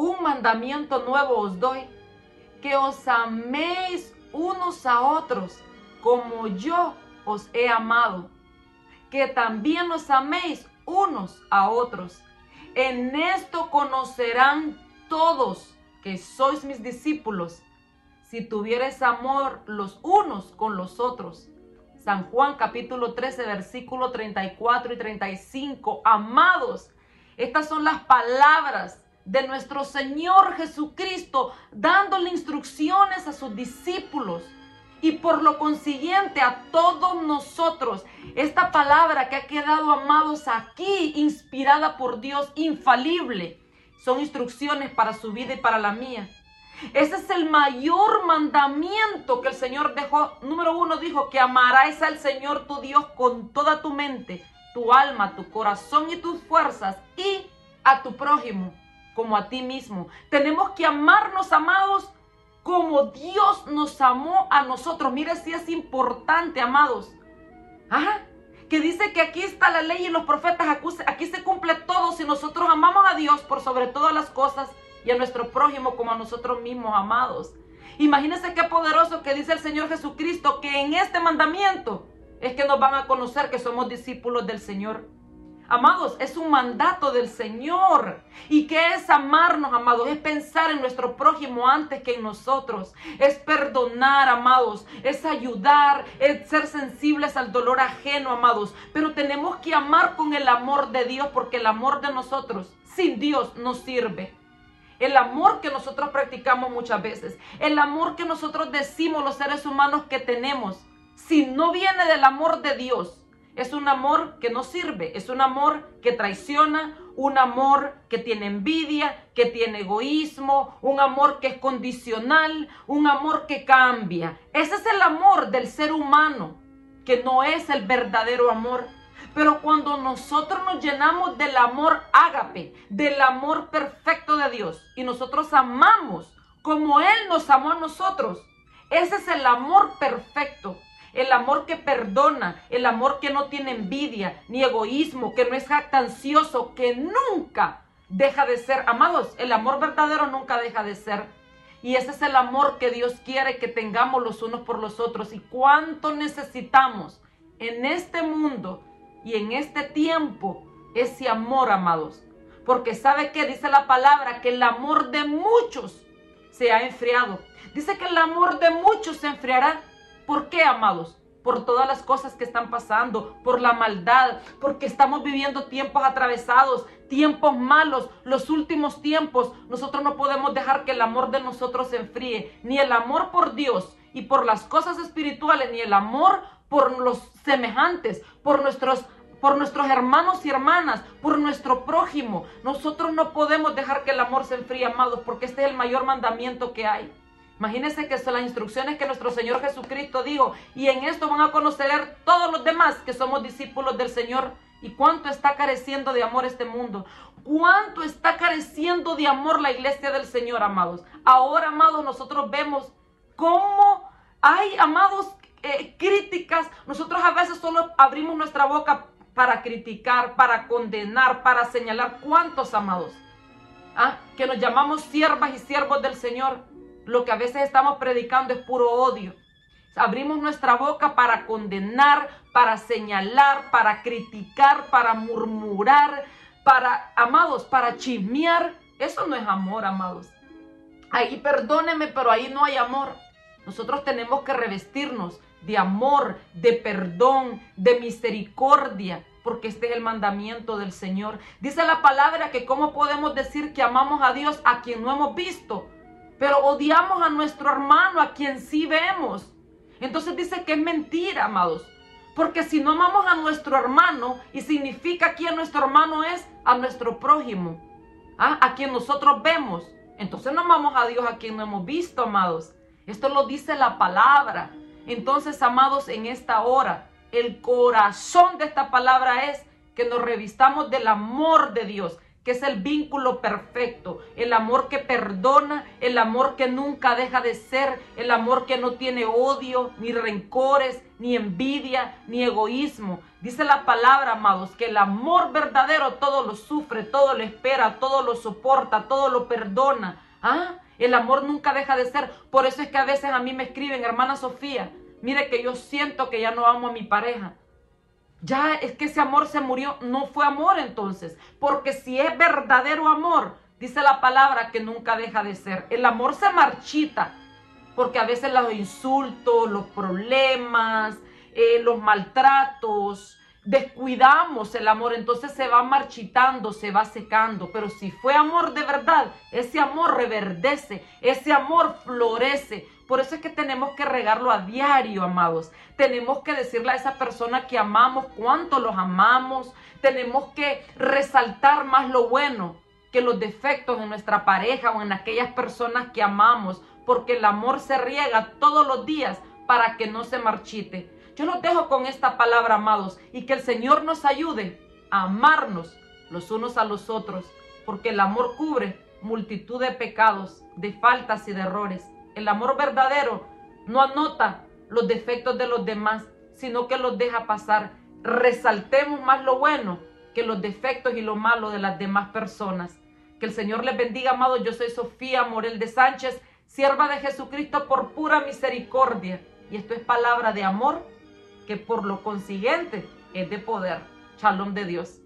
un mandamiento nuevo os doy, que os améis unos a otros como yo os he amado, que también os améis unos a otros. En esto conocerán todos que sois mis discípulos, si tuvieres amor los unos con los otros. San Juan capítulo 13, versículo 34 y 35. Amados, estas son las palabras de nuestro Señor Jesucristo dándole instrucciones a sus discípulos y por lo consiguiente a todos nosotros. Esta palabra que ha quedado, amados, aquí, inspirada por Dios, infalible, son instrucciones para su vida y para la mía. Ese es el mayor mandamiento que el Señor dejó. Número uno dijo que amarás al Señor tu Dios con toda tu mente, tu alma, tu corazón y tus fuerzas y a tu prójimo como a ti mismo. Tenemos que amarnos, amados, como Dios nos amó a nosotros. Mire si es importante, amados. Que dice que aquí está la ley y los profetas, aquí se cumple todo si nosotros amamos a Dios por sobre todas las cosas y a nuestro prójimo como a nosotros mismos, amados. Imagínense qué poderoso que dice el Señor Jesucristo que en este mandamiento es que nos van a conocer que somos discípulos del Señor. Amados, es un mandato del Señor. ¿Y qué es amarnos, amados? Es pensar en nuestro prójimo antes que en nosotros. Es perdonar, amados. Es ayudar, es ser sensibles al dolor ajeno, amados. Pero tenemos que amar con el amor de Dios porque el amor de nosotros sin Dios no sirve. El amor que nosotros practicamos muchas veces. El amor que nosotros decimos los seres humanos que tenemos. Si no viene del amor de Dios, es un amor que no sirve, es un amor que traiciona, un amor que tiene envidia, que tiene egoísmo, un amor que es condicional, un amor que cambia. Ese es el amor del ser humano, que no es el verdadero amor. Pero cuando nosotros nos llenamos del amor ágape, del amor perfecto de Dios, y nosotros amamos como Él nos amó a nosotros, ese es el amor perfecto el amor que perdona, el amor que no tiene envidia ni egoísmo, que no es jactancioso, que nunca deja de ser. Amados, el amor verdadero nunca deja de ser. Y ese es el amor que Dios quiere que tengamos los unos por los otros. Y cuánto necesitamos en este mundo y en este tiempo ese amor, amados. Porque sabe que dice la palabra que el amor de muchos se ha enfriado. Dice que el amor de muchos se enfriará. ¿Por qué, amados? Por todas las cosas que están pasando, por la maldad, porque estamos viviendo tiempos atravesados, tiempos malos, los últimos tiempos. Nosotros no podemos dejar que el amor de nosotros se enfríe, ni el amor por Dios y por las cosas espirituales, ni el amor por los semejantes, por nuestros por nuestros hermanos y hermanas, por nuestro prójimo. Nosotros no podemos dejar que el amor se enfríe, amados, porque este es el mayor mandamiento que hay. Imagínense que son las instrucciones que nuestro Señor Jesucristo dijo. Y en esto van a conocer todos los demás que somos discípulos del Señor. ¿Y cuánto está careciendo de amor este mundo? ¿Cuánto está careciendo de amor la iglesia del Señor, amados? Ahora, amados, nosotros vemos cómo hay, amados, eh, críticas. Nosotros a veces solo abrimos nuestra boca para criticar, para condenar, para señalar. ¿Cuántos, amados? ¿Ah? Que nos llamamos siervas y siervos del Señor lo que a veces estamos predicando es puro odio. Abrimos nuestra boca para condenar, para señalar, para criticar, para murmurar, para, amados, para chismear. Eso no es amor, amados. Ahí perdóneme, pero ahí no hay amor. Nosotros tenemos que revestirnos de amor, de perdón, de misericordia, porque este es el mandamiento del Señor. Dice la palabra que cómo podemos decir que amamos a Dios a quien no hemos visto pero odiamos a nuestro hermano, a quien sí vemos. Entonces dice que es mentira, amados. Porque si no amamos a nuestro hermano, y significa que nuestro hermano es a nuestro prójimo, ¿ah? a quien nosotros vemos, entonces no amamos a Dios a quien no hemos visto, amados. Esto lo dice la palabra. Entonces, amados, en esta hora, el corazón de esta palabra es que nos revistamos del amor de Dios, que es el vínculo perfecto, el amor que perdona, el amor que nunca deja de ser, el amor que no tiene odio, ni rencores, ni envidia, ni egoísmo. Dice la palabra, amados, que el amor verdadero todo lo sufre, todo lo espera, todo lo soporta, todo lo perdona. ¿Ah? El amor nunca deja de ser. Por eso es que a veces a mí me escriben, hermana Sofía, mire que yo siento que ya no amo a mi pareja. Ya es que ese amor se murió, no fue amor entonces, porque si es verdadero amor, dice la palabra que nunca deja de ser. El amor se marchita, porque a veces los insultos, los problemas, eh, los maltratos, descuidamos el amor, entonces se va marchitando, se va secando. Pero si fue amor de verdad, ese amor reverdece, ese amor florece. Por eso es que tenemos que regarlo a diario, amados. Tenemos que decirle a esa persona que amamos cuánto los amamos. Tenemos que resaltar más lo bueno que los defectos en nuestra pareja o en aquellas personas que amamos, porque el amor se riega todos los días para que no se marchite. Yo los dejo con esta palabra, amados, y que el Señor nos ayude a amarnos los unos a los otros, porque el amor cubre multitud de pecados, de faltas y de errores. El amor verdadero no anota los defectos de los demás, sino que los deja pasar. Resaltemos más lo bueno que los defectos y lo malo de las demás personas. Que el Señor les bendiga, amados. Yo soy Sofía Morel de Sánchez, sierva de Jesucristo por pura misericordia. Y esto es palabra de amor que por lo consiguiente es de poder. Shalom de Dios.